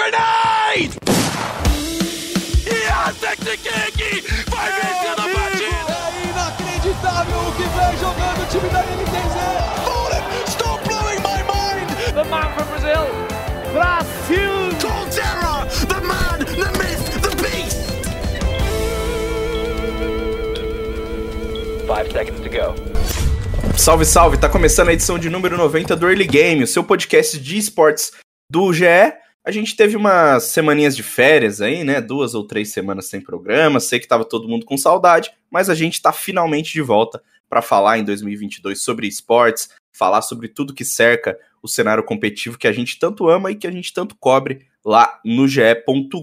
Grenade! Yes, Vai vencendo a partida! É inacreditável o que vem jogando o time da NTZ! Fallen, stop blowing my mind! The man from Brazil, Brasil! Colterra, the man, the myth, the beast! Five seconds to go. Salve, salve! Tá começando a edição de número 90 do Early Game, o seu podcast de esportes do GE. A gente teve umas semaninhas de férias aí, né? Duas ou três semanas sem programa. Sei que tava todo mundo com saudade, mas a gente tá finalmente de volta para falar em 2022 sobre esportes, falar sobre tudo que cerca o cenário competitivo que a gente tanto ama e que a gente tanto cobre lá no GE.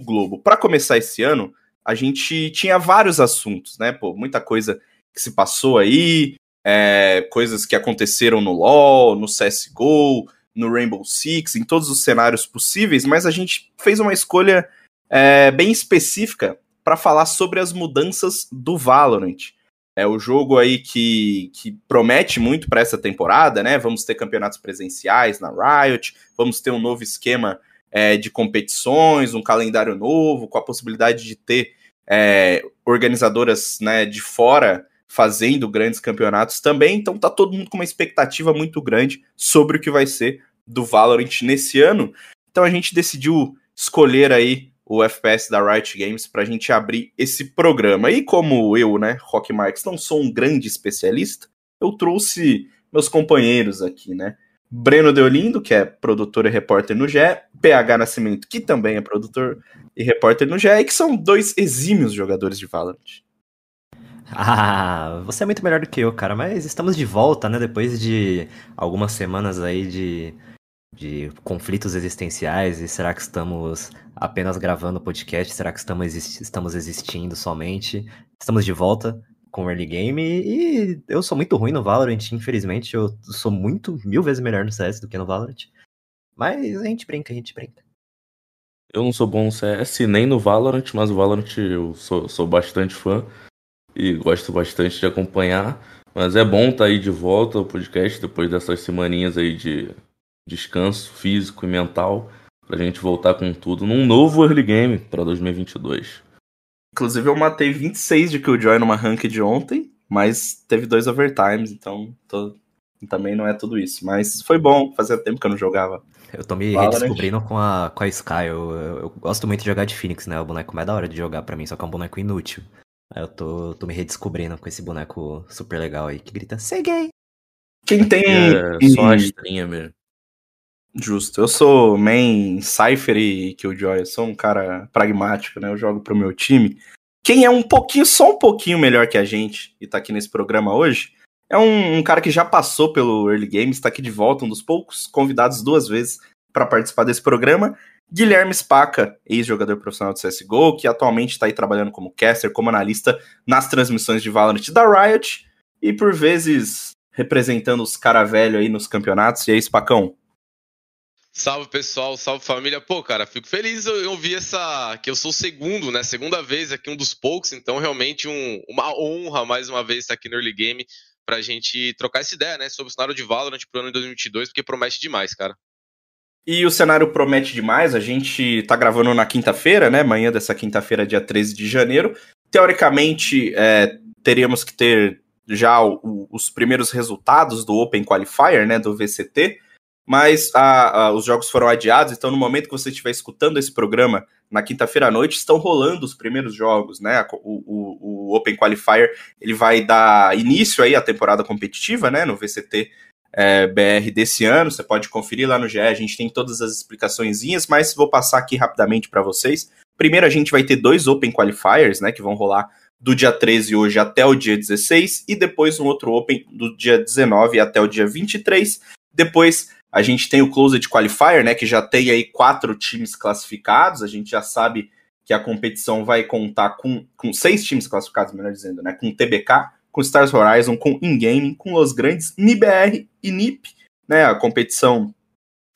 Globo. Para começar esse ano, a gente tinha vários assuntos, né? Pô, muita coisa que se passou aí, é, coisas que aconteceram no LoL, no CSGO, no Rainbow Six, em todos os cenários possíveis, mas a gente fez uma escolha é, bem específica para falar sobre as mudanças do Valorant. É o jogo aí que, que promete muito para essa temporada, né? Vamos ter campeonatos presenciais na Riot, vamos ter um novo esquema é, de competições, um calendário novo, com a possibilidade de ter é, organizadoras né, de fora fazendo grandes campeonatos também. Então tá todo mundo com uma expectativa muito grande sobre o que vai ser do Valorant nesse ano. Então a gente decidiu escolher aí o FPS da Riot Games para a gente abrir esse programa. E como eu, né, Rock Marks, não sou um grande especialista, eu trouxe meus companheiros aqui, né? Breno Deolindo, que é produtor e repórter no GE, PH Nascimento, que também é produtor e repórter no GE, e que são dois exímios jogadores de Valorant. Ah, você é muito melhor do que eu, cara, mas estamos de volta, né? Depois de algumas semanas aí de, de conflitos existenciais, e será que estamos apenas gravando podcast? Será que estamos, estamos existindo somente? Estamos de volta com o Early Game e eu sou muito ruim no Valorant, infelizmente. Eu sou muito, mil vezes melhor no CS do que no Valorant. Mas a gente brinca, a gente brinca. Eu não sou bom no CS nem no Valorant, mas o Valorant eu sou, sou bastante fã e gosto bastante de acompanhar. Mas é bom estar tá aí de volta ao podcast depois dessas semaninhas aí de descanso físico e mental pra gente voltar com tudo num novo early game para 2022. Inclusive eu matei 26 de Killjoy numa ranked ontem, mas teve dois overtimes, então tô... também não é tudo isso. Mas foi bom, fazia tempo que eu não jogava. Eu tô me Valorant. redescobrindo com a, com a Sky. Eu, eu, eu, gosto muito de jogar de Phoenix, né? É o boneco mais da hora de jogar para mim, só que é um boneco inútil. Eu tô, tô me redescobrindo com esse boneco super legal aí que grita Ser gay! Quem tem. É, só a estrinha mesmo. Justo. Eu sou main Cypher e Killjoy. Eu sou um cara pragmático, né? Eu jogo pro meu time. Quem é um pouquinho, só um pouquinho melhor que a gente e tá aqui nesse programa hoje, é um, um cara que já passou pelo Early Games, tá aqui de volta, um dos poucos convidados duas vezes para participar desse programa. Guilherme Spaca, ex-jogador profissional de CSGO, que atualmente está aí trabalhando como caster, como analista nas transmissões de Valorant da Riot e por vezes representando os cara velho aí nos campeonatos. E aí, Spacão? Salve pessoal, salve família. Pô, cara, fico feliz eu ouvir essa. que eu sou o segundo, né? Segunda vez aqui, um dos poucos, então realmente um, uma honra mais uma vez estar aqui no Early Game pra gente trocar essa ideia, né? Sobre o cenário de Valorant pro ano de 2022, porque promete demais, cara. E o cenário promete demais. A gente tá gravando na quinta-feira, né? Manhã dessa quinta-feira, dia 13 de janeiro. Teoricamente, é, teríamos que ter já o, os primeiros resultados do Open Qualifier, né? Do VCT. Mas a, a, os jogos foram adiados, então no momento que você estiver escutando esse programa, na quinta-feira à noite, estão rolando os primeiros jogos, né? O, o, o Open Qualifier ele vai dar início aí à temporada competitiva, né? No VCT é, BR desse ano. Você pode conferir lá no GE, a gente tem todas as explicaçõezinhas, mas vou passar aqui rapidamente para vocês. Primeiro, a gente vai ter dois Open Qualifiers, né, que vão rolar do dia 13 hoje até o dia 16, e depois um outro Open do dia 19 até o dia 23. Depois a gente tem o Closed Qualifier, né, que já tem aí quatro times classificados, a gente já sabe que a competição vai contar com, com seis times classificados, melhor dizendo, né, com TBK, com Stars Horizon, com InGaming, com os grandes NIBR e NIP. Né, a competição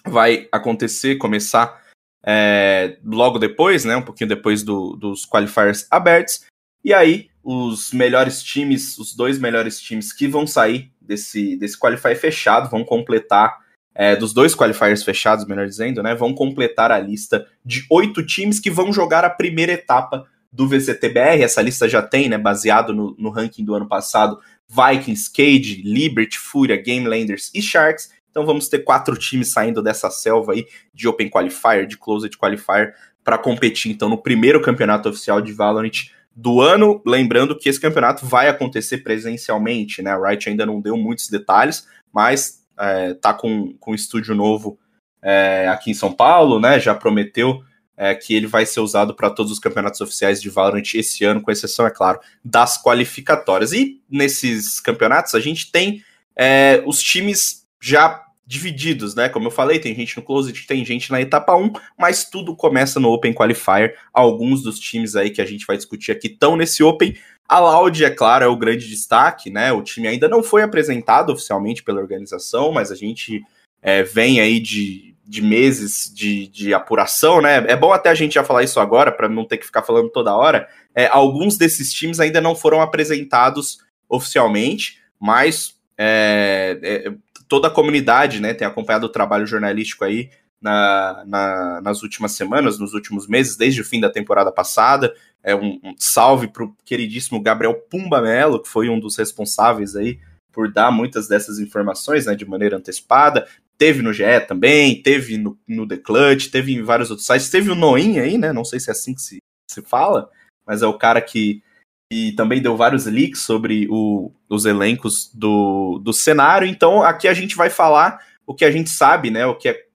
vai acontecer, começar é, logo depois, né, um pouquinho depois do, dos qualifiers abertos. E aí, os melhores times, os dois melhores times que vão sair desse, desse qualify fechado, vão completar é, dos dois qualifiers fechados, melhor dizendo, né, vão completar a lista de oito times que vão jogar a primeira etapa do VCTBR. Essa lista já tem, né, baseado no, no ranking do ano passado, Vikings, Cage, Liberty, Fúria, Gamelanders e Sharks. Então vamos ter quatro times saindo dessa selva aí de Open Qualifier, de Closed Qualifier, para competir então no primeiro campeonato oficial de Valorant do ano. Lembrando que esse campeonato vai acontecer presencialmente, né? A Riot ainda não deu muitos detalhes, mas é, tá com, com um estúdio novo é, aqui em São Paulo, né? Já prometeu é, que ele vai ser usado para todos os campeonatos oficiais de Valorant esse ano, com exceção, é claro, das qualificatórias. E nesses campeonatos a gente tem é, os times já divididos, né? Como eu falei, tem gente no Closet, tem gente na etapa 1, mas tudo começa no Open Qualifier. Alguns dos times aí que a gente vai discutir aqui estão nesse Open. A Loud, é claro, é o grande destaque, né? O time ainda não foi apresentado oficialmente pela organização, mas a gente é, vem aí de, de meses de, de apuração, né? É bom até a gente já falar isso agora, para não ter que ficar falando toda hora. É, alguns desses times ainda não foram apresentados oficialmente, mas é, é, toda a comunidade né, tem acompanhado o trabalho jornalístico aí na, na, nas últimas semanas, nos últimos meses, desde o fim da temporada passada. É um, um salve para o queridíssimo Gabriel Pumba Melo, que foi um dos responsáveis aí por dar muitas dessas informações né, de maneira antecipada. Teve no GE também, teve no, no The Clutch, teve em vários outros sites, teve o Noin aí, né? Não sei se é assim que se, se fala, mas é o cara que e também deu vários leaks sobre o, os elencos do, do cenário. Então, aqui a gente vai falar o que a gente sabe, né? O que é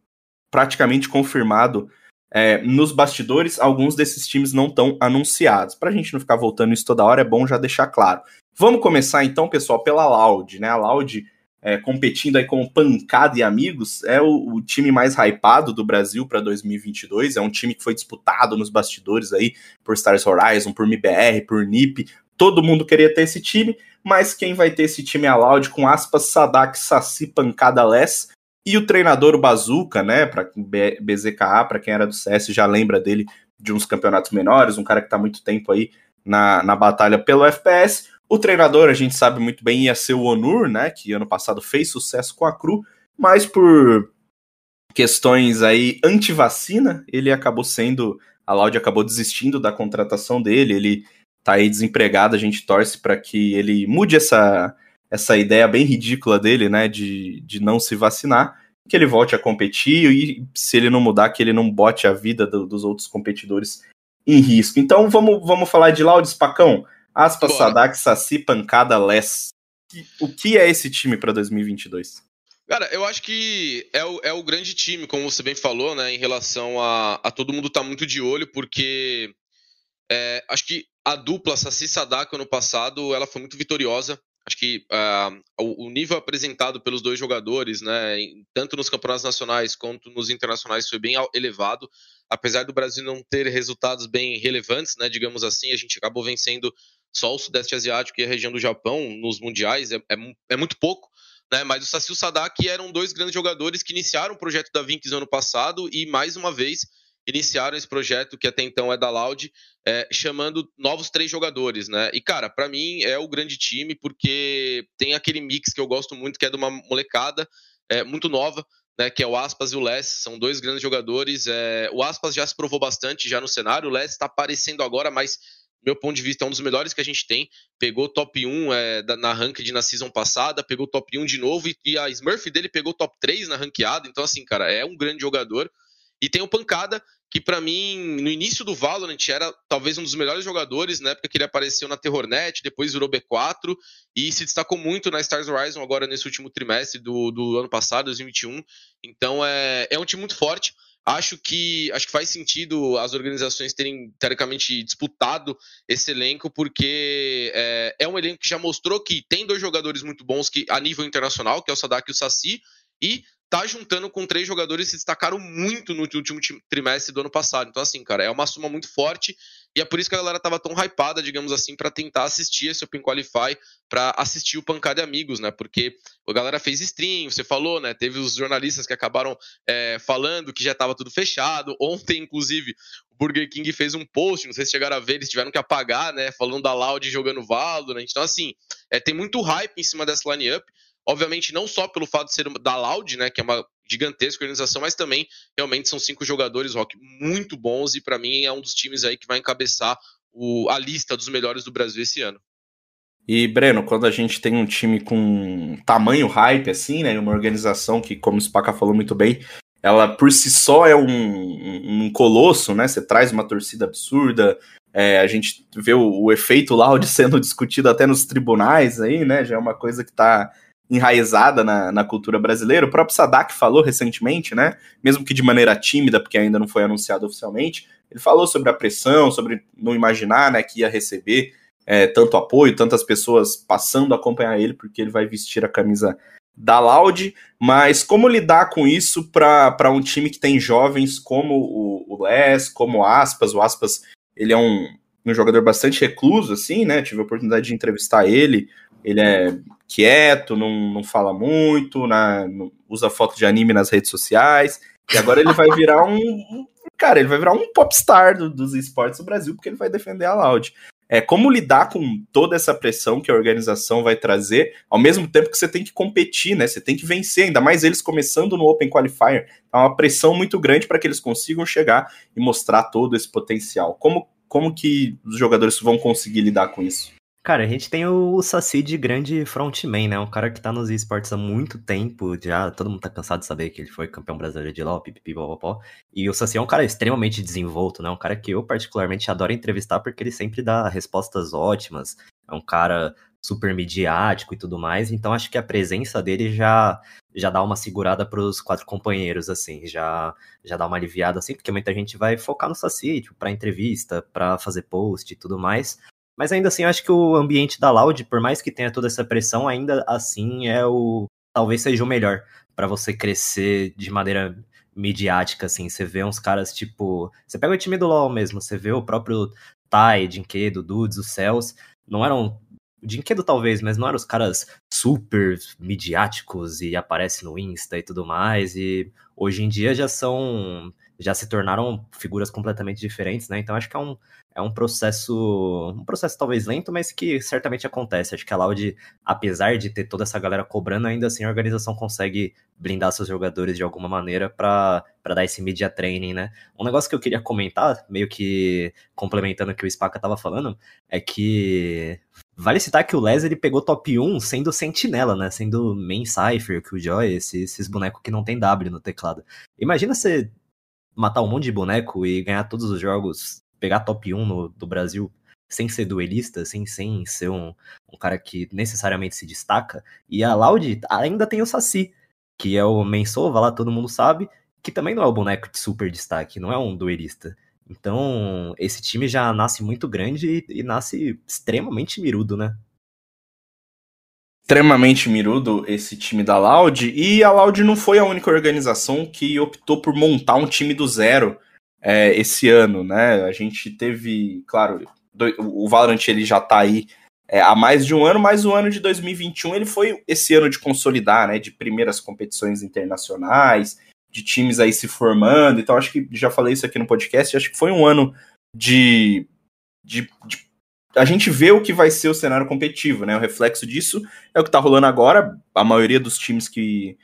praticamente confirmado é, nos bastidores. Alguns desses times não estão anunciados. Para a gente não ficar voltando isso toda hora, é bom já deixar claro. Vamos começar então, pessoal, pela Loud, né? A Loud é, competindo aí com Pancada e Amigos, é o, o time mais hypado do Brasil para 2022. É um time que foi disputado nos bastidores aí por Stars Horizon, por MBR, por NiP. Todo mundo queria ter esse time, mas quem vai ter esse time é a Loud com aspas, Sadak, Saci, Pancada, Les e o treinador o Bazuca, né, para BZKA, para quem era do CS já lembra dele de uns campeonatos menores, um cara que está muito tempo aí na, na batalha pelo FPS. O treinador, a gente sabe muito bem, ia ser o Onur, né? Que ano passado fez sucesso com a Cru, mas por questões aí anti-vacina, ele acabou sendo. A Laude acabou desistindo da contratação dele, ele tá aí desempregado, a gente torce para que ele mude essa, essa ideia bem ridícula dele, né? De, de não se vacinar, que ele volte a competir e se ele não mudar, que ele não bote a vida do, dos outros competidores em risco. Então vamos, vamos falar de Laudes Pacão. Aspas. Sadak, Saci, Pancada, Les. O que é esse time para 2022? Cara, eu acho que é o, é o grande time, como você bem falou, né, em relação a, a todo mundo tá muito de olho, porque é, acho que a dupla Saci Sadak ano passado, ela foi muito vitoriosa. Acho que uh, o, nível apresentado pelos dois jogadores, né, tanto nos campeonatos nacionais quanto nos internacionais, foi bem elevado. Apesar do Brasil não ter resultados bem relevantes, né, digamos assim, a gente acabou vencendo só o Sudeste Asiático e a região do Japão nos mundiais é, é, é muito pouco. Né, mas o o Sadak eram dois grandes jogadores que iniciaram o projeto da Vinx ano passado e, mais uma vez, iniciaram esse projeto que até então é da Loud, é, chamando novos três jogadores, né? E, cara, para mim é o grande time porque tem aquele mix que eu gosto muito, que é de uma molecada é, muito nova, né? Que é o Aspas e o Les, são dois grandes jogadores. É, o Aspas já se provou bastante já no cenário, o Les está aparecendo agora, mas meu ponto de vista, é um dos melhores que a gente tem. Pegou top 1 é, na ranked na season passada, pegou top 1 de novo, e, e a Smurf dele pegou top 3 na ranqueada. Então, assim, cara, é um grande jogador. E tem o Pancada, que para mim, no início do Valorant, era talvez um dos melhores jogadores, na época que ele apareceu na Terrornet, depois virou B4, e se destacou muito na Stars Horizon agora nesse último trimestre do, do ano passado, 2021. Então, é, é um time muito forte. Acho que acho que faz sentido as organizações terem teoricamente disputado esse elenco, porque é, é, um elenco que já mostrou que tem dois jogadores muito bons que a nível internacional, que é o Sadak e o Saci, e tá juntando com três jogadores que se destacaram muito no último trimestre do ano passado. Então, assim, cara, é uma soma muito forte e é por isso que a galera tava tão hypada, digamos assim, para tentar assistir esse Open Qualify, para assistir o Pancada Amigos, né? Porque a galera fez stream, você falou, né? Teve os jornalistas que acabaram é, falando que já tava tudo fechado. Ontem, inclusive, o Burger King fez um post, não sei se chegaram a ver, eles tiveram que apagar, né? Falando da Loud jogando Valorant. Então, assim, é, tem muito hype em cima dessa line-up. Obviamente, não só pelo fato de ser da Loud, né, que é uma gigantesca organização, mas também realmente são cinco jogadores, Rock, muito bons e para mim é um dos times aí que vai encabeçar o, a lista dos melhores do Brasil esse ano. E, Breno, quando a gente tem um time com tamanho hype, assim, né? Uma organização que, como o Spaca falou muito bem, ela por si só é um, um, colosso, né? Você traz uma torcida absurda. É, a gente vê o, o efeito Loud sendo discutido até nos tribunais aí, né? Já é uma coisa que está enraizada na, na, cultura brasileira. O próprio Sadak falou recentemente, né? Mesmo que de maneira tímida, porque ainda não foi anunciado oficialmente, ele falou sobre a pressão, sobre não imaginar né, que ia receber é, tanto apoio, tantas pessoas passando a acompanhar ele, porque ele vai vestir a camisa da Loud, mas como lidar com isso para um time que tem jovens como o, o Les, como o Aspas, o Aspas ele é um, um jogador bastante recluso, assim, né, tive a oportunidade de entrevistar ele, ele é quieto, não, não fala muito, na, não, usa foto de anime nas redes sociais, e agora ele vai virar um, cara, ele vai virar um popstar do, dos esportes do Brasil, porque ele vai defender a Loud é, como lidar com toda essa pressão que a organização vai trazer, ao mesmo tempo que você tem que competir, né? Você tem que vencer, ainda mais eles começando no Open Qualifier. É uma pressão muito grande para que eles consigam chegar e mostrar todo esse potencial. Como, como que os jogadores vão conseguir lidar com isso? Cara, a gente tem o Saci de grande frontman, né? Um cara que tá nos esportes há muito tempo, já todo mundo tá cansado de saber que ele foi campeão brasileiro de LoL, popopó. E o Saci é um cara extremamente desenvolto, né? Um cara que eu particularmente adoro entrevistar porque ele sempre dá respostas ótimas. É um cara super midiático e tudo mais, então acho que a presença dele já já dá uma segurada para os quatro companheiros assim, já já dá uma aliviada assim, porque muita gente vai focar no Saci, tipo, para entrevista, para fazer post e tudo mais. Mas ainda assim, eu acho que o ambiente da Loud, por mais que tenha toda essa pressão, ainda assim é o. Talvez seja o melhor para você crescer de maneira midiática, assim. Você vê uns caras tipo. Você pega o time do LoL mesmo, você vê o próprio Tai, Dinquedo, Dudes, os Céus. Não eram. Dinquedo talvez, mas não eram os caras super midiáticos e aparecem no Insta e tudo mais. E hoje em dia já são. Já se tornaram figuras completamente diferentes, né? Então acho que é um, é um processo, um processo talvez lento, mas que certamente acontece. Acho que a Loud, apesar de ter toda essa galera cobrando, ainda assim a organização consegue blindar seus jogadores de alguma maneira para dar esse media training, né? Um negócio que eu queria comentar, meio que complementando o que o Spaca tava falando, é que vale citar que o Les ele pegou top 1 sendo sentinela, né? Sendo main cipher, Killjoy, esses, esses bonecos que não tem W no teclado. Imagina você matar um monte de boneco e ganhar todos os jogos pegar top 1 no, do Brasil sem ser duelista, sem, sem ser um, um cara que necessariamente se destaca. E a Loud ainda tem o Saci, que é o Mensova lá, todo mundo sabe, que também não é o boneco de super destaque, não é um duelista. Então, esse time já nasce muito grande e, e nasce extremamente mirudo, né? Extremamente mirudo esse time da Loud, e a Loud não foi a única organização que optou por montar um time do zero é, esse ano, né? A gente teve, claro, do, o Valorant ele já tá aí é, há mais de um ano, mas o ano de 2021 ele foi esse ano de consolidar, né? De primeiras competições internacionais, de times aí se formando. Então, acho que já falei isso aqui no podcast. Acho que foi um ano de, de, de a gente vê o que vai ser o cenário competitivo, né? O reflexo disso é o que tá rolando agora. A maioria dos times que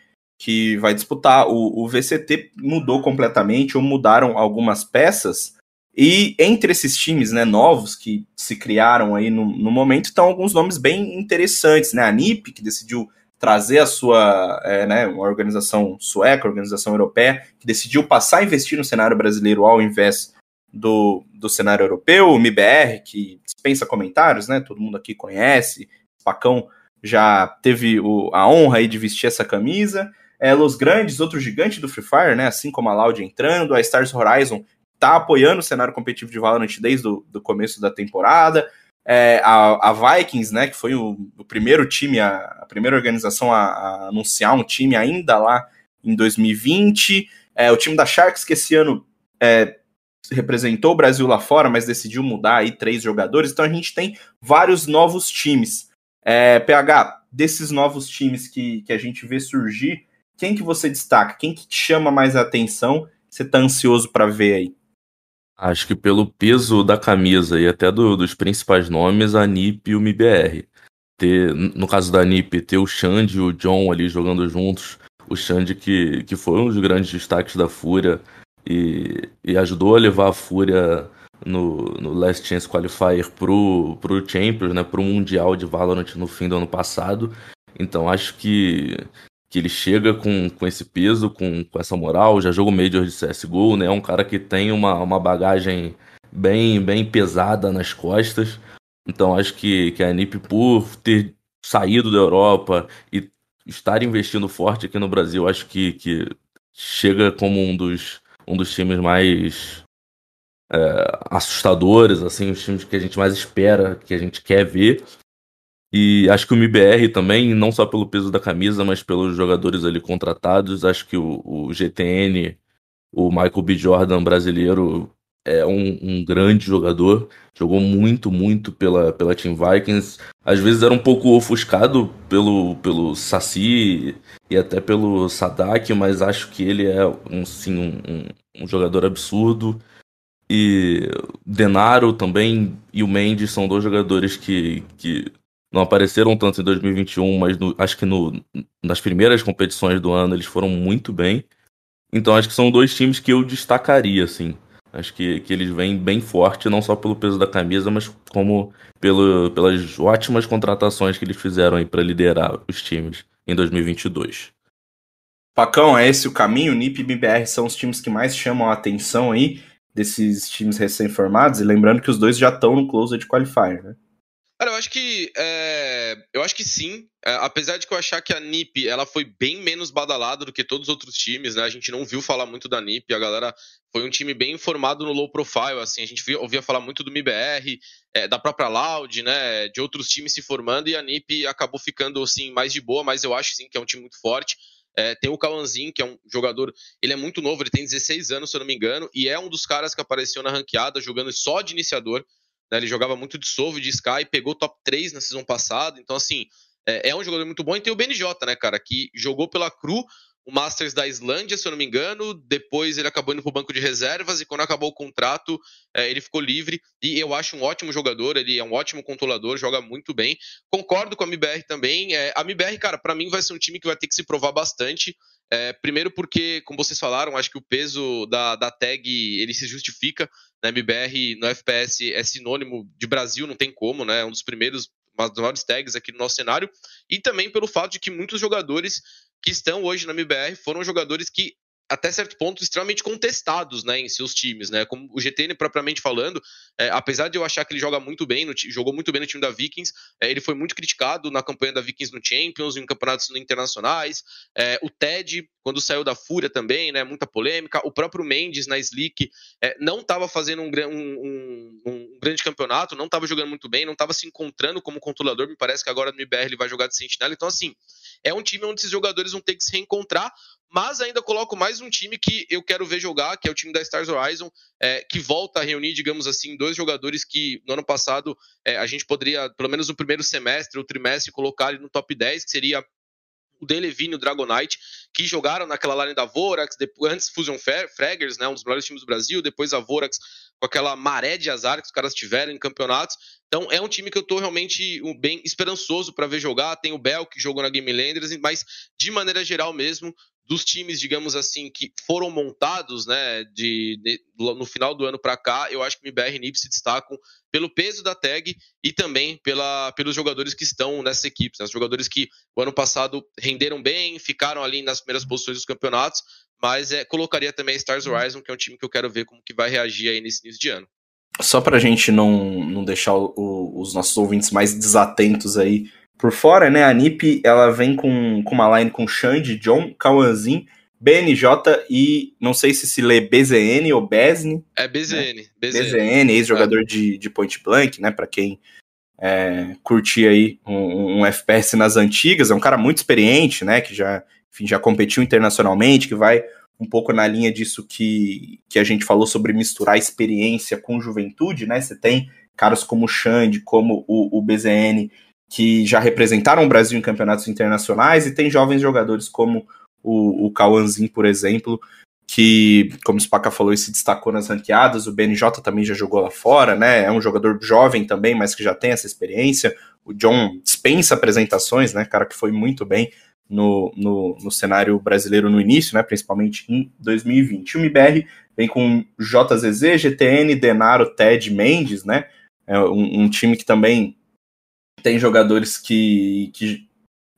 que vai disputar. O, o VCT mudou completamente, ou mudaram algumas peças. E entre esses times né, novos que se criaram aí no, no momento, estão alguns nomes bem interessantes. Né? A NIP, que decidiu trazer a sua, é, né, uma organização sueca, organização europeia, que decidiu passar a investir no cenário brasileiro ao invés do, do cenário europeu, o MIBR, que dispensa comentários, né, todo mundo aqui conhece, Pacão já teve o, a honra aí de vestir essa camisa, é, Los Grandes, outro gigante do Free Fire, né? Assim como a Loud entrando, a Stars Horizon tá apoiando o cenário competitivo de Valorant desde o do começo da temporada. É, a, a, Vikings, né, que foi o, o primeiro time, a, a primeira organização a, a, anunciar um time ainda lá em 2020. É, o time da Sharks, que esse ano é, representou o Brasil lá fora, mas decidiu mudar aí três jogadores. Então a gente tem vários novos times. É, PH, desses novos times que, que a gente vê surgir, quem que você destaca? Quem que te chama mais a atenção? Você tá ansioso para ver aí? Acho que pelo peso da camisa e até do, dos principais nomes, a NIP e o MBR. Ter, no caso da NIP, ter o Xande e o John ali jogando juntos, o Xande que, que foi um dos grandes destaques da Fúria e, e ajudou a levar a Fúria no, no Last Chance Qualifier pro, pro Champions, né, pro Mundial de Valorant no fim do ano passado. Então acho que, que ele chega com, com esse peso, com, com essa moral, já jogou Major de CSGO, né, é um cara que tem uma, uma bagagem bem, bem pesada nas costas. Então acho que, que a NiP, por ter saído da Europa e estar investindo forte aqui no Brasil, acho que, que chega como um dos, um dos times mais é, assustadores, assim, os times que a gente mais espera, que a gente quer ver. E acho que o MBR também, não só pelo peso da camisa, mas pelos jogadores ali contratados, acho que o, o GTN, o Michael B. Jordan brasileiro, é um, um, grande jogador, jogou muito, muito pela, pela Team Vikings. Às vezes era um pouco ofuscado pelo, pelo Saci e até pelo Sadak, mas acho que ele é um, sim, um, um jogador absurdo. E Denaro também e o Mendes são dois jogadores que, que não apareceram tanto em 2021, mas no, acho que no, nas primeiras competições do ano eles foram muito bem. Então acho que são dois times que eu destacaria, assim. Acho que, que eles vêm bem forte, não só pelo peso da camisa, mas como pelo, pelas ótimas contratações que eles fizeram aí para liderar os times em 2022. Pacão, é esse o caminho? NIP e BBR são os times que mais chamam a atenção aí desses times recém-formados. E lembrando que os dois já estão no Closed Qualifier, né? Cara, eu acho que. É, eu acho que sim. É, apesar de que eu achar que a NIP ela foi bem menos badalada do que todos os outros times, né? A gente não viu falar muito da NIP. A galera foi um time bem informado no low profile. Assim, a gente via, ouvia falar muito do MIBR, é, da própria Loud, né? De outros times se formando e a NIP acabou ficando assim mais de boa, mas eu acho sim que é um time muito forte. É, tem o Kawanzin, que é um jogador, ele é muito novo, ele tem 16 anos, se eu não me engano, e é um dos caras que apareceu na ranqueada jogando só de iniciador. Né? Ele jogava muito de Solve, de Sky, pegou top 3 na season passada. Então, assim, é, é, um jogador muito bom. E tem o BNJ, né, cara, que jogou pela Cru, o Masters da Islândia, se eu não me engano. Depois ele acabou indo pro banco de reservas e quando acabou o contrato, é, ele ficou livre. E eu acho um ótimo jogador, ele é um ótimo controlador, joga muito bem. Concordo com a MBR também. É, a MBR, cara, para mim vai ser um time que vai ter que se provar bastante. É, primeiro porque, como vocês falaram, acho que o peso da, da tag ele se justifica. Né? MBR no FPS é sinônimo de Brasil, não tem como, né? É um dos primeiros, uma das maiores tags aqui no nosso cenário. E também pelo fato de que muitos jogadores que estão hoje na MBR foram jogadores que até certo ponto, extremamente contestados né, em seus times. Né? Como o GTN propriamente falando, é, apesar de eu achar que ele joga muito bem, no, jogou muito bem no time da Vikings, é, ele foi muito criticado na campanha da Vikings no Champions, em campeonatos internacionais. É, o Ted, quando saiu da Fúria também, né, muita polêmica. O próprio Mendes na Slick é, não estava fazendo um, um, um, um, grande campeonato, não estava jogando muito bem, não estava se encontrando como controlador. Me parece que agora no IBR ele vai jogar de sentinela. Então, assim, é um time onde esses jogadores vão ter que se reencontrar, mas ainda coloco mais um time que eu quero ver jogar, que é o time da Stars Horizon, é, que volta a reunir, digamos assim, dois jogadores que no ano passado é, a gente poderia, pelo menos no primeiro semestre ou trimestre, colocar ali no top 10, que seria o Delevine e o Dragonite, que jogaram naquela line da Vorax, depois, antes Fusion Fraggers, né, um dos melhores times do Brasil, depois a Vorax com aquela maré de azar que os caras tiveram em campeonatos. Então é um time que eu tô realmente bem esperançoso para ver jogar. Tem o Bel que jogou na Game Landers, mas de maneira geral mesmo, dos times, digamos assim, que foram montados, né, de, de no final do ano para cá, eu acho que MBR e NIP se destacam pelo peso da tag e também pela, pelos jogadores que estão nessa equipe, né, os jogadores que o ano passado renderam bem, ficaram ali nas primeiras posições dos campeonatos, mas é, colocaria também a Stars Horizon, que é um time que eu quero ver como que vai reagir aí nesse início de ano. Só para a gente não, não deixar o, o, os nossos ouvintes mais desatentos aí por fora, né? A NiP ela vem com, com uma line com Xande, John, Kawanzin, BNJ e não sei se se lê BZN ou BESN. É BZN. Né? BZN, BZN ex-jogador é. de, de Point Blank, né? Para quem é, curtir aí um, um, FPS nas antigas, é um cara muito experiente, né? Que já, enfim, já competiu internacionalmente, que vai um pouco na linha disso que, que a gente falou sobre misturar experiência com juventude, né? Você tem caras como o Xande, como o, o BZN, que já representaram o Brasil em campeonatos internacionais, e tem jovens jogadores como o, o Cauanzin, por exemplo, que, como o Spaca falou, se destacou nas ranqueadas, o BNJ também já jogou lá fora, né? É um jogador jovem também, mas que já tem essa experiência. O John dispensa apresentações, né? Cara que foi muito bem no, no, no, cenário brasileiro no início, né, principalmente em 2020. O MBR vem com JZZ, GTN, Denaro, Ted, Mendes, né, é um, um time que também tem jogadores que, que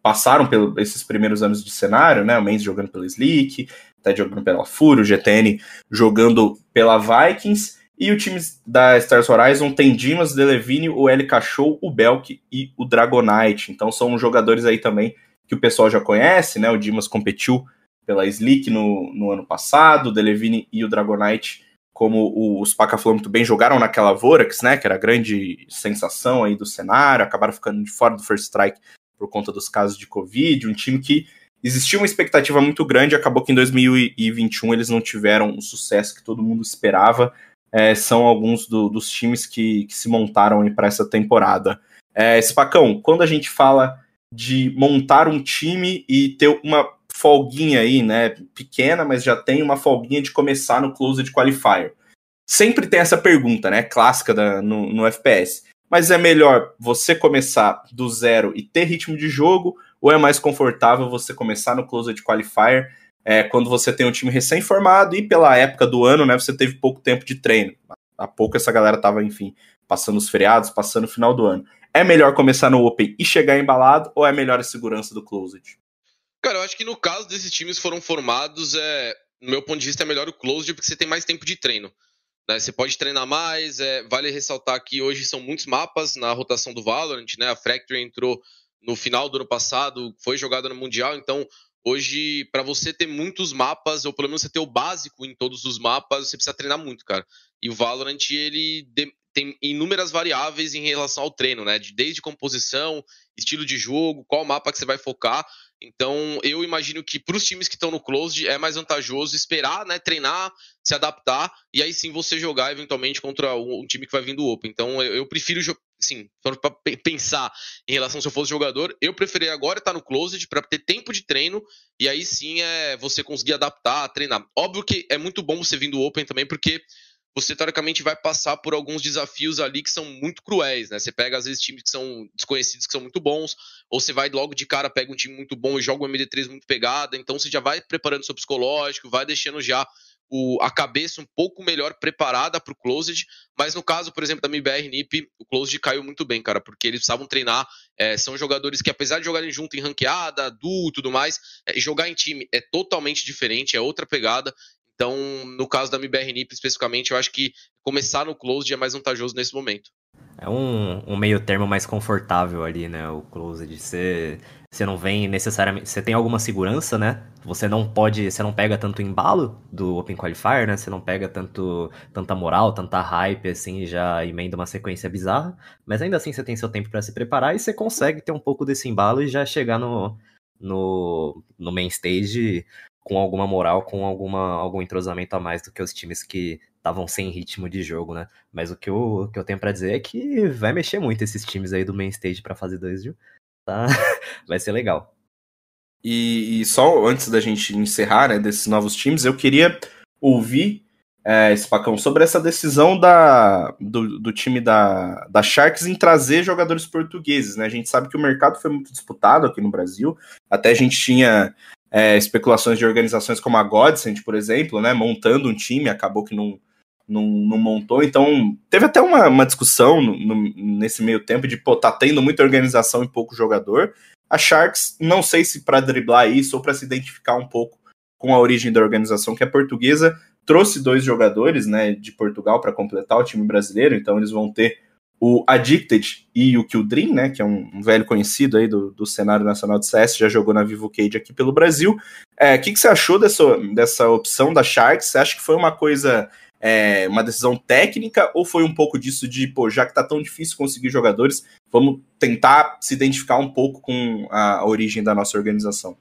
passaram por esses primeiros anos de cenário, né, o Mendes jogando pela Slick, Ted jogando pela Fúria, o GTN jogando pela Vikings, e o time da Stars Horizon tem Dimas, Delevine, o L Cachou, o Belk e o Dragonite. Então são jogadores aí também que o pessoal já conhece, né? O Dimas competiu pela Slick no, no ano passado, o Delevine e o Dragonite, como os Pacaflow muito bem, jogaram naquela Vorax, né? Que era a grande sensação aí do cenário, acabaram ficando de fora do First Strike por conta dos casos de Covid, um time que existia uma expectativa muito grande, acabou que em 2021 eles não tiveram o sucesso que todo mundo esperava, é, são alguns do, dos times que, que, se montaram para essa temporada. É, Spacão, quando a gente fala de montar um time e ter uma folguinha aí, né, pequena, mas já tem uma folguinha de começar no Closed Qualifier. Sempre tem essa pergunta, né, clássica da, no, no FPS. Mas é melhor você começar do zero e ter ritmo de jogo, ou é mais confortável você começar no Closed Qualifier é, quando você tem um time recém-formado e pela época do ano, né, você teve pouco tempo de treino. Há pouco essa galera tava, enfim, passando os feriados, passando o final do ano. É melhor começar no Open e chegar embalado ou é melhor a segurança do Closed? Cara, eu acho que no caso desses times foram formados, é, no meu ponto de vista, é melhor o Closed porque você tem mais tempo de treino. Né? Você pode treinar mais, é, vale ressaltar que hoje são muitos mapas na rotação do Valorant, né? A Fracture entrou no final do ano passado, foi jogada no Mundial, então Hoje, para você ter muitos mapas, ou pelo menos você ter o básico em todos os mapas, você precisa treinar muito, cara. E o Valorant, ele tem inúmeras variáveis em relação ao treino, né? Desde composição, estilo de jogo, qual mapa que você vai focar. Então, eu imagino que para os times que estão no Closed é mais vantajoso esperar, né, treinar, se adaptar e aí sim você jogar eventualmente contra um, time que vai vir do Open. Então, eu, eu prefiro, assim, para pensar em relação se eu fosse jogador, eu preferi agora estar no Closed para ter tempo de treino e aí sim é você conseguir adaptar, treinar. Óbvio que é muito bom você vir do Open também, porque você teoricamente vai passar por alguns desafios ali que são muito cruéis, né? Você pega às vezes times que são desconhecidos que são muito bons, ou você vai logo de cara, pega um time muito bom e joga um MD3 muito pegada, então você já vai preparando seu psicológico, vai deixando já o, a cabeça um pouco melhor preparada para o Closed, mas no caso, por exemplo, da MBR NIP, o Closed caiu muito bem, cara, porque eles precisavam treinar, é, são jogadores que apesar de jogarem junto em ranqueada, duo e tudo mais, é, jogar em time é totalmente diferente, é outra pegada, então, no caso da MBR NIP especificamente, eu acho que começar no closed é mais vantajoso nesse momento. É um, um meio termo mais confortável ali, né? O closed. Você, você não vem necessariamente. Você tem alguma segurança, né? Você não pode. Você não pega tanto embalo do Open Qualifier, né? Você não pega tanto, tanta moral, tanta hype, assim, já emenda uma sequência bizarra. Mas ainda assim você tem seu tempo para se preparar e você consegue ter um pouco desse embalo e já chegar no, no, no main stage com alguma moral, com alguma, algum entrosamento a mais do que os times que estavam sem ritmo de jogo, né? Mas o que eu, o que eu tenho para dizer é que vai mexer muito esses times aí do main stage pra fase 2, viu? Tá? vai ser legal. E, e, só antes da gente encerrar, né, desses novos times, eu queria ouvir, é, Spacão, sobre essa decisão da, do, do time da, da Sharks em trazer jogadores portugueses, né? A gente sabe que o mercado foi muito disputado aqui no Brasil, até a gente tinha é, especulações de organizações como a Godsend, por exemplo, né, montando um time, acabou que não, não, não montou. Então, teve até uma, uma discussão no, no, nesse meio tempo de, pô, tá tendo muita organização e pouco jogador. A Sharks, não sei se para driblar isso ou para se identificar um pouco com a origem da organização, que é portuguesa, trouxe dois jogadores né, de Portugal para completar o time brasileiro, então eles vão ter o Addicted e o Kill Dream, né, que é um, um, velho conhecido aí do, do cenário nacional de CS, já jogou na Vivo Cage aqui pelo Brasil. O é, que, que você achou dessa, dessa opção da Sharks? Você acha que foi uma coisa, é, uma decisão técnica, ou foi um pouco disso de, pô, já que tá tão difícil conseguir jogadores, vamos tentar se identificar um pouco com a origem da nossa organização?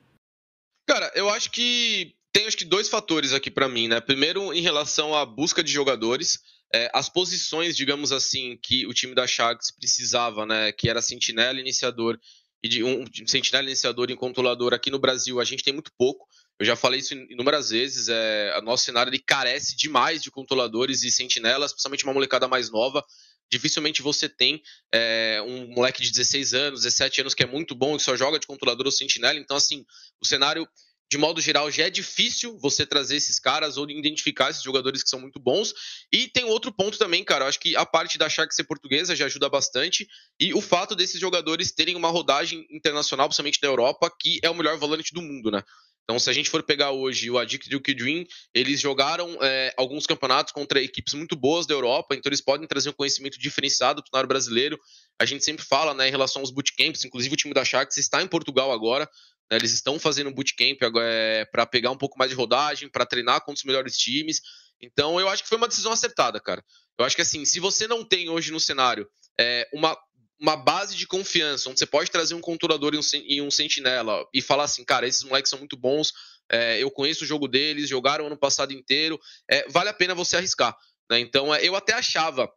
Cara, eu acho que tem acho que dois fatores aqui para mim, né? Primeiro, em relação à busca de jogadores é, as posições, digamos assim, que o time da Sharks precisava, né, que era sentinela, iniciador e de um sentinela, iniciador e controlador aqui no Brasil, a gente tem muito pouco. Eu já falei isso inúmeras vezes. É, o nosso cenário ele carece demais de controladores e sentinelas, principalmente uma molecada mais nova. dificilmente você tem é, um moleque de 16 anos, 17 anos que é muito bom e só joga de controlador ou sentinela. Então, assim, o cenário de modo geral, já é difícil você trazer esses caras ou identificar esses jogadores que são muito bons. E tem outro ponto também, cara. Eu acho que a parte da Shark ser portuguesa já ajuda bastante. E o fato desses jogadores terem uma rodagem internacional, principalmente da Europa, que é o melhor volante do mundo, né? Então, se a gente for pegar hoje o Addict e o Dream, eles jogaram é, alguns campeonatos contra equipes muito boas da Europa, então eles podem trazer um conhecimento diferenciado do cenário brasileiro. A gente sempre fala né, em relação aos bootcamps, inclusive o time da Sharks está em Portugal agora, eles estão fazendo bootcamp é, para pegar um pouco mais de rodagem, para treinar contra os melhores times. Então, eu acho que foi uma decisão acertada, cara. Eu acho que assim, se você não tem hoje no cenário é, uma, uma base de confiança, onde você pode trazer um controlador e um, e um sentinela e falar assim, cara, esses moleques são muito bons, é, eu conheço o jogo deles, jogaram ano passado inteiro, é, vale a pena você arriscar. Né? Então, é, eu até achava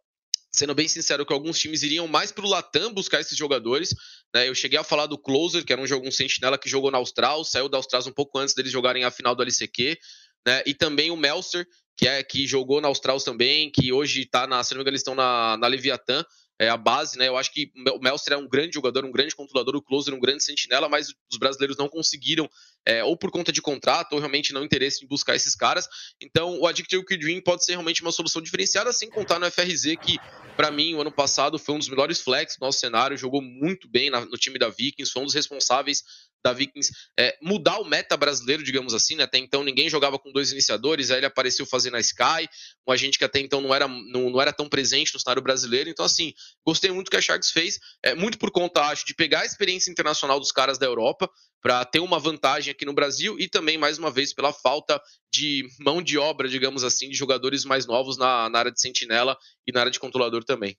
sendo bem sincero, que alguns times iriam mais pro Latam buscar esses jogadores. Né? Eu cheguei a falar do Closer, que era um jogo um sentinela que jogou na Austral, saiu da Austral um pouco antes deles jogarem a final do LCQ, né? E também o Melster, que é que jogou na Austral também, que hoje está na, se não me engano, eles estão na, na Leviathan é, a base, né? Eu acho que o Melster é um grande jogador, um grande controlador, o Closer um grande sentinela, mas os brasileiros não conseguiram, é, ou por conta de contrato, ou realmente não interesse em buscar esses caras. Então, o Addictive Dream pode ser realmente uma solução diferenciada, sem contar no FRZ, que, para mim, o ano passado foi um dos melhores flex do nosso cenário, jogou muito bem na, no time da Vikings, foi um dos responsáveis da Vikings é, mudar o meta brasileiro, digamos assim, né? Até então ninguém jogava com dois iniciadores, aí ele apareceu fazendo a Sky, um agente que até então não era, não, não era tão presente no cenário brasileiro. Então, assim, gostei muito do que a Sharks fez, é, muito por conta, acho, de pegar a experiência internacional dos caras da Europa para ter uma vantagem aqui no Brasil e também, mais uma vez, pela falta de mão de obra, digamos assim, de jogadores mais novos na, na área de sentinela e na área de controlador também.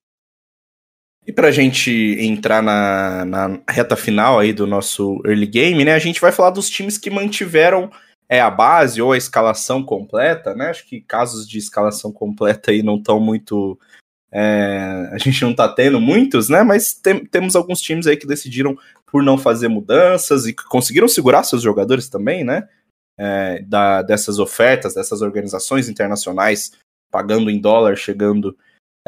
E para a gente entrar na, na, reta final aí do nosso early game, né? A gente vai falar dos times que mantiveram é, a base ou a escalação completa, né? Acho que casos de escalação completa aí não estão muito. É, a gente não tá tendo muitos, né? Mas tem, temos alguns times aí que decidiram por não fazer mudanças e conseguiram segurar seus jogadores também, né? É, da, dessas ofertas, dessas organizações internacionais pagando em dólar, chegando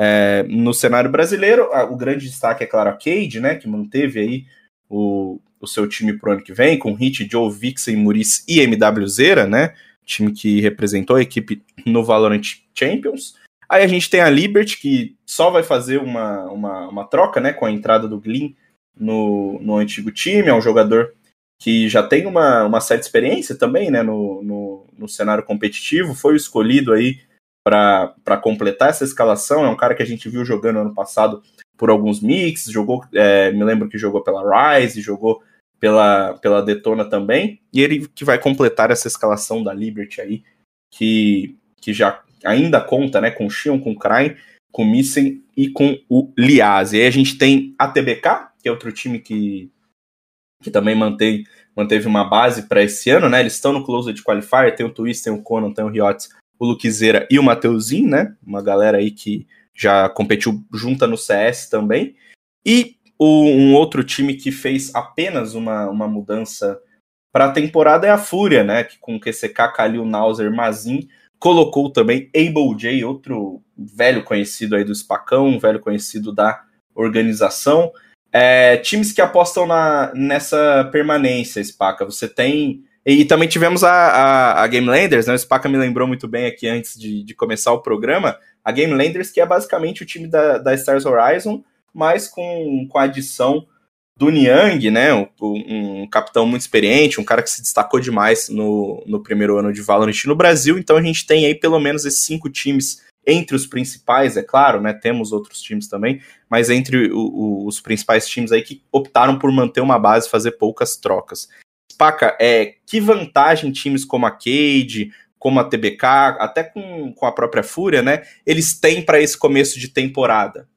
é, no cenário brasileiro, o grande destaque é claro a Cade, né, que manteve aí o, o seu time pro ano que vem, com Hit, Joe, Vixen, Muris e MWZera, né, time que representou a equipe no Valorant Champions. Aí a gente tem a Liberty, que só vai fazer uma, uma, uma troca, né, com a entrada do Glyn no, no antigo time, é um jogador que já tem uma, uma certa experiência também, né, no, no, no cenário competitivo, foi escolhido aí para completar essa escalação. É um cara que a gente viu jogando ano passado por alguns mix, jogou, é, me lembro que jogou pela Rise, jogou pela, pela Detona também, e ele que vai completar essa escalação da Liberty aí, que, que já ainda conta né, com o Xion, com Krain, com o Missen e com o Liaz. E aí a gente tem a TBK, que é outro time que, que também mantém, manteve uma base para esse ano, né? Eles estão no Closed Qualifier, tem o Twist, tem o Conan, tem o Riots, o Luquizeira e o Mateuzinho, né? Uma galera aí que já competiu junta no CS também. E o, um outro time que fez apenas uma, uma mudança para a temporada é a Fúria, né? Que com QCK, Kalil, Nauser, Mazin colocou também Able J, outro velho conhecido aí do Spacão, velho conhecido da organização. É, times que apostam na, nessa permanência, Spaca. Você tem e também tivemos a, a, a né? O Spaca me lembrou muito bem aqui antes de, de começar o programa. A Game Landers, que é basicamente o time da, da Stars Horizon, mas com, com a adição do Niang, né? Um, um, capitão muito experiente, um cara que se destacou demais no, no primeiro ano de Valorant no Brasil. Então a gente tem aí pelo menos esses cinco times entre os principais, é claro, né? Temos outros times também, mas entre o, o, os principais times aí que optaram por manter uma base, fazer poucas trocas. Paca, é, que vantagem times como a Cade, como a TBK, até com, com a própria Fúria, né? Eles têm para esse começo de temporada?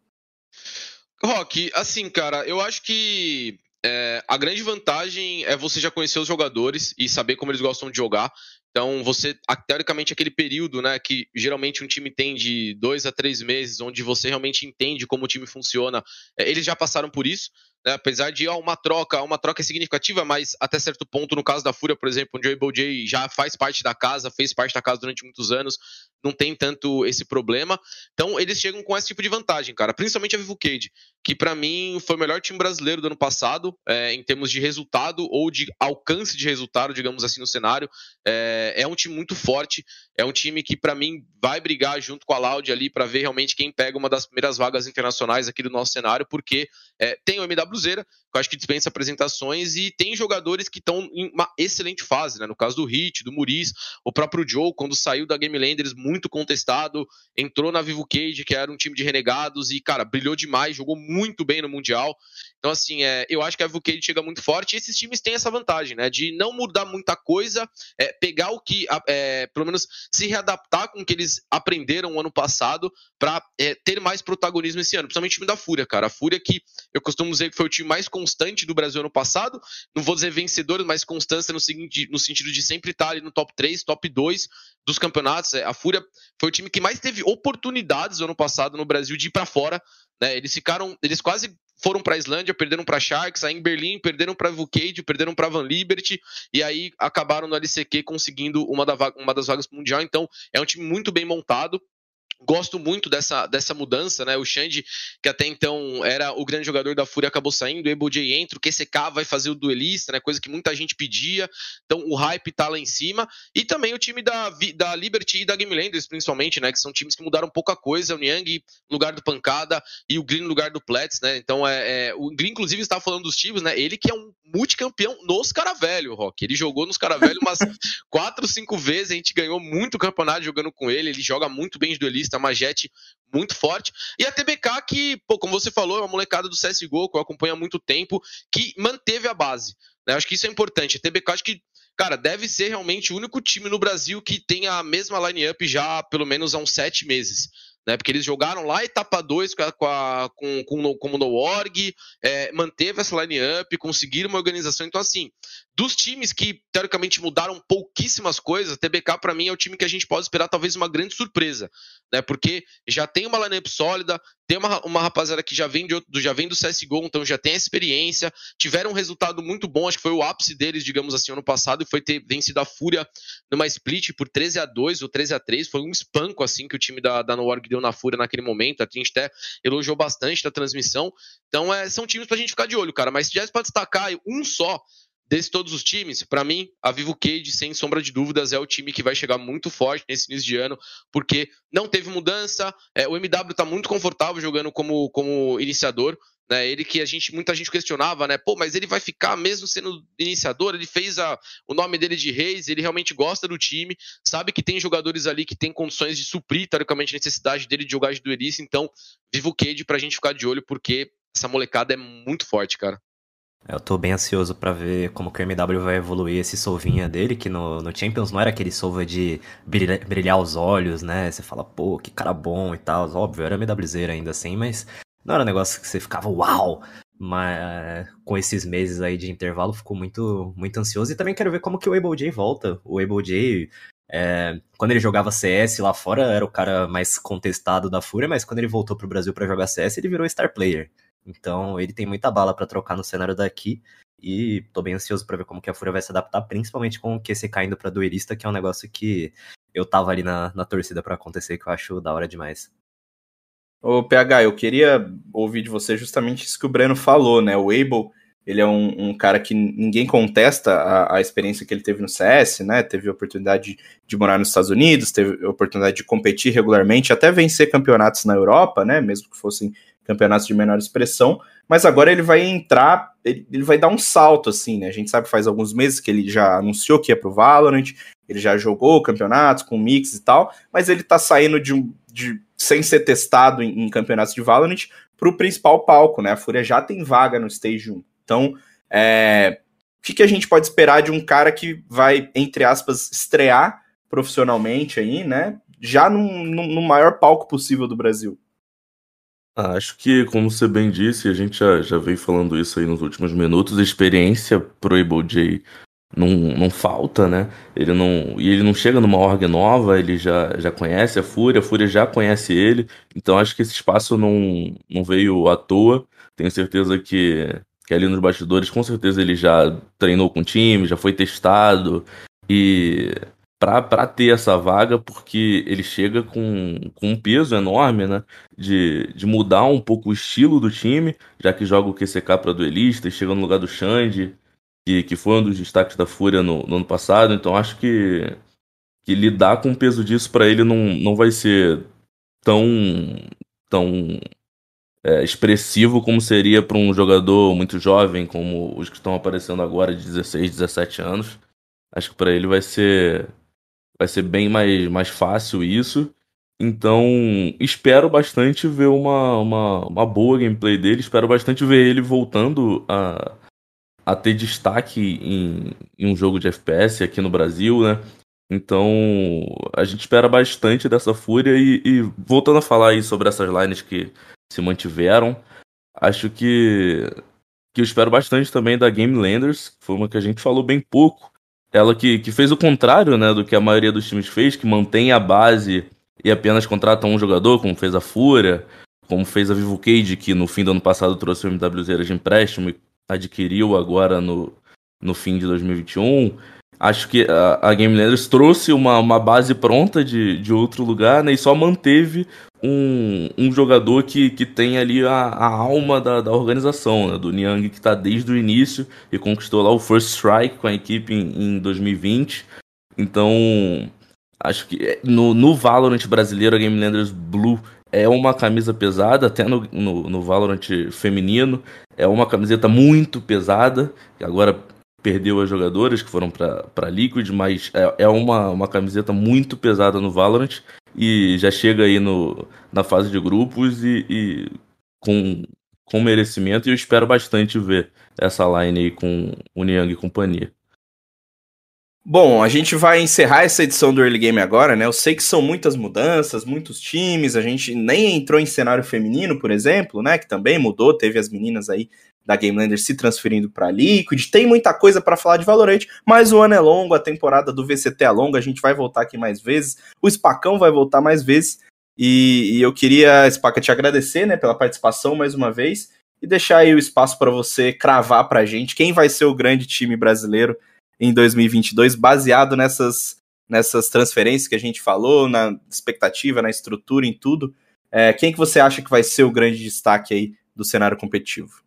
Rock, assim, cara, eu acho que é, a grande vantagem é você já conhecer os jogadores e saber como eles gostam de jogar. Então, você, teoricamente, aquele período, né, que geralmente um time tem de dois a três meses, onde você realmente entende como o time funciona, é, eles já passaram por isso. né? apesar de ó, uma troca, uma troca é significativa, mas até certo ponto, no caso da Fúria, por exemplo, onde o Able J já faz parte da casa, fez parte da casa durante muitos anos, não tem tanto esse problema. Então, eles chegam com esse tipo de vantagem, cara. Principalmente a Vivo Cade, que para mim foi o melhor time brasileiro do ano passado, é, em termos de resultado ou de alcance de resultado, digamos assim, no cenário. É, é um time muito forte, é um time que, para mim, vai brigar junto com a Loud ali para ver realmente quem pega uma das primeiras vagas internacionais aqui do nosso cenário, porque é, tem o MWZera, eu acho que dispensa apresentações, e tem jogadores que estão em uma excelente fase, né? No caso do Hit, do Muris, o próprio Joe, quando saiu da Game Landers, muito contestado, entrou na Vivo Cage, que era um time de renegados, e, cara, brilhou demais, jogou muito bem no Mundial. Então, assim, é, eu acho que a Vivo Cage chega muito forte, e esses times têm essa vantagem, né? De não mudar muita coisa, é, pegar o que, é, pelo menos, se readaptar com o que eles aprenderam no ano passado, para é, ter mais protagonismo esse ano, principalmente o time da Fúria, cara. A Fúria que eu costumo dizer que foi o time mais constante do Brasil ano passado, não vou dizer vencedor, mas constância no, seguinte, no sentido de sempre estar ali no top 3, top 2 dos campeonatos. É, a Fúria foi o time que mais teve oportunidades ano passado no Brasil de ir para fora. Né? Eles ficaram, eles quase foram para a Islândia, perderam para Sharks, aí em Berlim perderam para Vucade, perderam para Van Liberty e aí acabaram no LCQ conseguindo uma, da, uma das vagas mundial. Então é um time muito bem montado gosto muito dessa, dessa mudança, né? O Xande, que até então era o grande jogador da Fúria, acabou saindo, o Ebo J entra, o QCK vai fazer o duelista, né? Coisa que muita gente pedia. Então o hype tá lá em cima. E também o time da, da Liberty e da Game Landers, principalmente, né? Que são times que mudaram pouca coisa. O Niang no lugar do Pancada e o Green no lugar do Plets, né? Então é, é o Green, inclusive, estava falando dos times, né? Ele que é um multicampeão nos Caravelho, Rock. Ele jogou nos Caravelho umas quatro, cinco vezes. A gente ganhou muito campeonato jogando com ele. Ele joga muito bem de duelista uma jet muito forte. E a TBK, que, pô, como você falou, é uma molecada do CSGO, que eu acompanho há muito tempo, que manteve a base. Né? Acho que isso é importante. A TBK, acho que, cara, deve ser realmente o único time no Brasil que tem a mesma line-up já pelo menos há uns sete meses né? Porque eles jogaram lá etapa 2 com, com, com, como no org, é, manteve essa line-up, conseguiram uma organização. Então, assim, dos times que teoricamente mudaram pouquíssimas coisas, TBK para mim é o time que a gente pode esperar talvez uma grande surpresa, né? Porque já tem uma line-up sólida, tem uma, uma rapaziada que já vem, de, já vem do CSGO, então já tem experiência, tiveram um resultado muito bom, acho que foi o ápice deles, digamos assim, ano passado, e foi ter vencido a Fúria numa split por 13 a 2 ou 13 a 3 foi um espanco assim que o time da, da No Org deu na Fúria naquele momento, a gente até elogiou bastante da transmissão, então é, são times pra gente ficar de olho, cara, mas se tivesse pra destacar um só, Desses todos os times, para mim, a Vivo Cage, sem sombra de dúvidas, é o time que vai chegar muito forte nesse início de ano, porque não teve mudança, é, o MW está muito confortável jogando como, como iniciador, né? Ele que a gente, muita gente questionava, né? Pô, mas ele vai ficar mesmo sendo iniciador, ele fez a, o nome dele de Reis, ele realmente gosta do time, sabe que tem jogadores ali que tem condições de suprir, teoricamente, a necessidade dele de jogar de duelista, então, Vivo Cage pra gente ficar de olho, porque essa molecada é muito forte, cara. Eu tô bem ansioso para ver como que o MW vai evoluir esse solvinha dele, que no, no Champions não era aquele solva de brilhar, brilhar os olhos, né? Você fala, pô, que cara bom e tal. Óbvio, era MWZ ainda assim, mas não era um negócio que você ficava, uau! Mas com esses meses aí de intervalo, ficou muito, muito ansioso. E também quero ver como que o Able J volta. O Able J, é, quando ele jogava CS lá fora, era o cara mais contestado da Fúria, mas quando ele voltou pro Brasil para jogar CS, ele virou star player. Então ele tem muita bala para trocar no cenário daqui. E tô bem ansioso para ver como que a Fúria vai se adaptar, principalmente com o QC caindo pra duelista, que é um negócio que eu tava ali na, na torcida para acontecer, que eu acho da hora demais. Ô, PH, eu queria ouvir de você justamente isso que o Breno falou, né? O Able, ele é um, um cara que ninguém contesta a, a, experiência que ele teve no CS, né? Teve a oportunidade de, de, morar nos Estados Unidos, teve a oportunidade de competir regularmente, até vencer campeonatos na Europa, né? Mesmo que fossem campeonatos de menor expressão, mas agora ele vai entrar, ele, ele, vai dar um salto, assim, né? A gente sabe faz alguns meses que ele já anunciou que ia pro Valorant, ele já jogou campeonatos com mix e tal, mas ele tá saindo de, de sem ser testado em, em campeonatos de Valorant pro principal palco, né? A Fúria já tem vaga no Stage 1. Então, é, o que, que a gente pode esperar de um cara que vai, entre aspas, estrear profissionalmente aí, né? Já no maior palco possível do Brasil. Acho que, como você bem disse, a gente já, já veio falando isso aí nos últimos minutos, experiência pro Able não, não falta, né? Ele não, e ele não chega numa org nova, ele já, já conhece a Fúria, a Fúria já conhece ele, então acho que esse espaço não, não veio à toa. Tenho certeza que que ali nos bastidores, com certeza ele já treinou com o time, já foi testado e para ter essa vaga, porque ele chega com, com um peso enorme, né? De, de mudar um pouco o estilo do time, já que joga o QCK para duelista e chega no lugar do Xande, que, que foi um dos destaques da Fúria no, no ano passado. Então acho que, que lidar com o peso disso para ele não, não vai ser tão, tão é, expressivo como seria para um jogador muito jovem, como os que estão aparecendo agora, de 16, 17 anos. Acho que para ele vai ser vai ser bem mais, mais fácil isso. Então, espero bastante ver uma, uma, uma boa gameplay dele. Espero bastante ver ele voltando a, a ter destaque em, em um jogo de FPS aqui no Brasil, né? Então, a gente espera bastante dessa fúria. E, e voltando a falar aí sobre essas lines que se mantiveram, acho que, que eu espero bastante também da Game Landers, que foi uma que a gente falou bem pouco. Ela que, que fez o contrário né, do que a maioria dos times fez, que mantém a base e apenas contrata um jogador, como fez a Fúria, como fez a Vivo Cage, que no fim do ano passado trouxe o MWZ de empréstimo e adquiriu agora no, no fim de 2021. Acho que a, a Game Landers trouxe uma, uma base pronta de, de outro lugar né, e só manteve um, um jogador que, que tem ali a, a alma da, da organização, né? do Niang, que está desde o início e conquistou lá o First Strike com a equipe em, em 2020. Então, acho que é, no, no Valorant brasileiro, a Game Landers Blue é uma camisa pesada, até no, no, no Valorant feminino, é uma camiseta muito pesada, agora perdeu as jogadoras que foram para Liquid, mas é, é uma, uma camiseta muito pesada no Valorant e já chega aí no, na fase de grupos e, e com, com merecimento. E eu espero bastante ver essa line aí com o Niang e companhia. Bom, a gente vai encerrar essa edição do Early Game agora, né? Eu sei que são muitas mudanças, muitos times, a gente nem entrou em cenário feminino, por exemplo, né? Que também mudou, teve as meninas aí da Game Lander se transferindo para Liquid. Tem muita coisa para falar de Valorant, mas o ano é longo, a temporada do VCT é longa, a gente vai voltar aqui mais vezes, o Spacão vai voltar mais vezes. E, e eu queria, Spaca, te agradecer né, pela participação mais uma vez e deixar aí o espaço para você cravar para gente quem vai ser o grande time brasileiro em 2022, baseado nessas, nessas transferências que a gente falou, na expectativa, na estrutura, em tudo. É, quem que você acha que vai ser o grande destaque aí do cenário competitivo?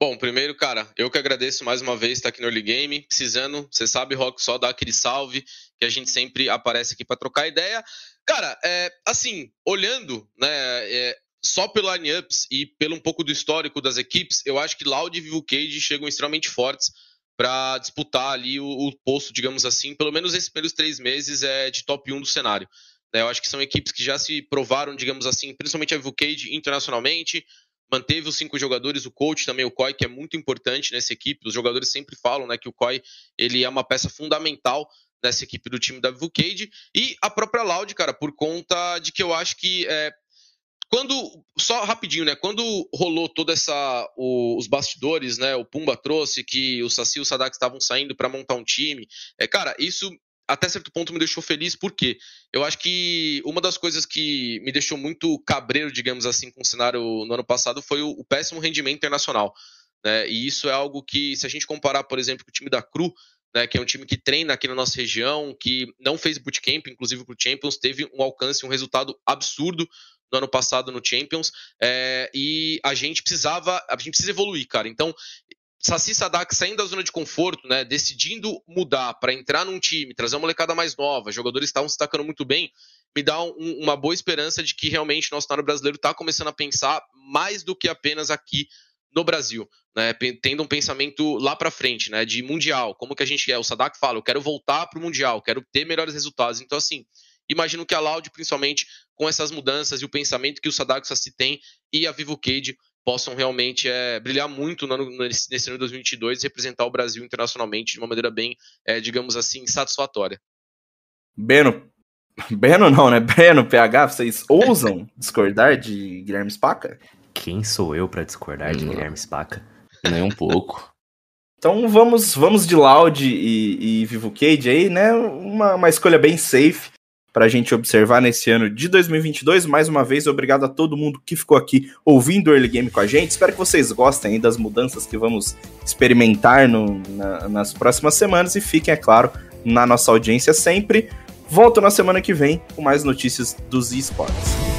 Bom, primeiro, cara, eu que agradeço mais uma vez estar aqui no Early Game. Precisando, você sabe, Rock, só dar aquele salve, que a gente sempre aparece aqui para trocar ideia. Cara, é, assim, olhando, né, é, só pelo line-ups e pelo um pouco do histórico das equipes, eu acho que Loud e Vivo Cage chegam extremamente fortes para disputar ali o, o, posto, digamos assim, pelo menos nesses primeiros três meses é de top 1 do cenário. Né, eu acho que são equipes que já se provaram, digamos assim, principalmente a Vivo Cage internacionalmente, manteve os cinco jogadores, o coach também, o Koi, que é muito importante nessa equipe. Os jogadores sempre falam né, que o Koi ele é uma peça fundamental nessa equipe do time da Vucade. E a própria Loud, cara, por conta de que eu acho que. É, quando. Só rapidinho, né? Quando rolou toda essa. O, os bastidores, né? O Pumba trouxe que o Saci e o Sadak estavam saindo para montar um time. É, cara, isso até certo ponto me deixou feliz, porque eu acho que uma das coisas que me deixou muito cabreiro, digamos assim, com o cenário no ano passado foi o, o péssimo rendimento internacional. Né? E isso é algo que, se a gente comparar, por exemplo, com o time da Cru, né, que é um time que treina aqui na nossa região, que não fez bootcamp, inclusive para o Champions, teve um alcance, um resultado absurdo no ano passado no Champions, é, e a gente precisava, a gente precisa evoluir, cara. Então, Saci Sadak saindo da zona de conforto, né, decidindo mudar para entrar num time, trazer uma molecada mais nova, jogadores estavam se destacando muito bem, me dá um, uma boa esperança de que realmente nosso cenário brasileiro está começando a pensar mais do que apenas aqui no Brasil, né, tendo um pensamento lá para frente, né, de mundial, como que a gente é, o Sadak fala, eu quero voltar para o mundial, quero ter melhores resultados, então assim, imagino que a Loud, principalmente com essas mudanças e o pensamento que o Sadak Saci tem e a Vivo Cade possam realmente é, brilhar muito no, nesse, nesse ano de 2022 e representar o Brasil internacionalmente de uma maneira bem, é, digamos assim, satisfatória. Beno, Beno não, né? Breno, PH, vocês ousam discordar de Guilherme Spaca? Quem sou eu para discordar de Guilherme Spaca? Nem um pouco. Então vamos, vamos de Loud e, e Vivo Cage aí, né? Uma, uma escolha bem safe para a gente observar nesse ano de 2022. Mais uma vez, obrigado a todo mundo que ficou aqui ouvindo o Early Game com a gente. Espero que vocês gostem das mudanças que vamos experimentar no, na, nas próximas semanas e fiquem, é claro, na nossa audiência sempre. Volto na semana que vem com mais notícias dos esportes.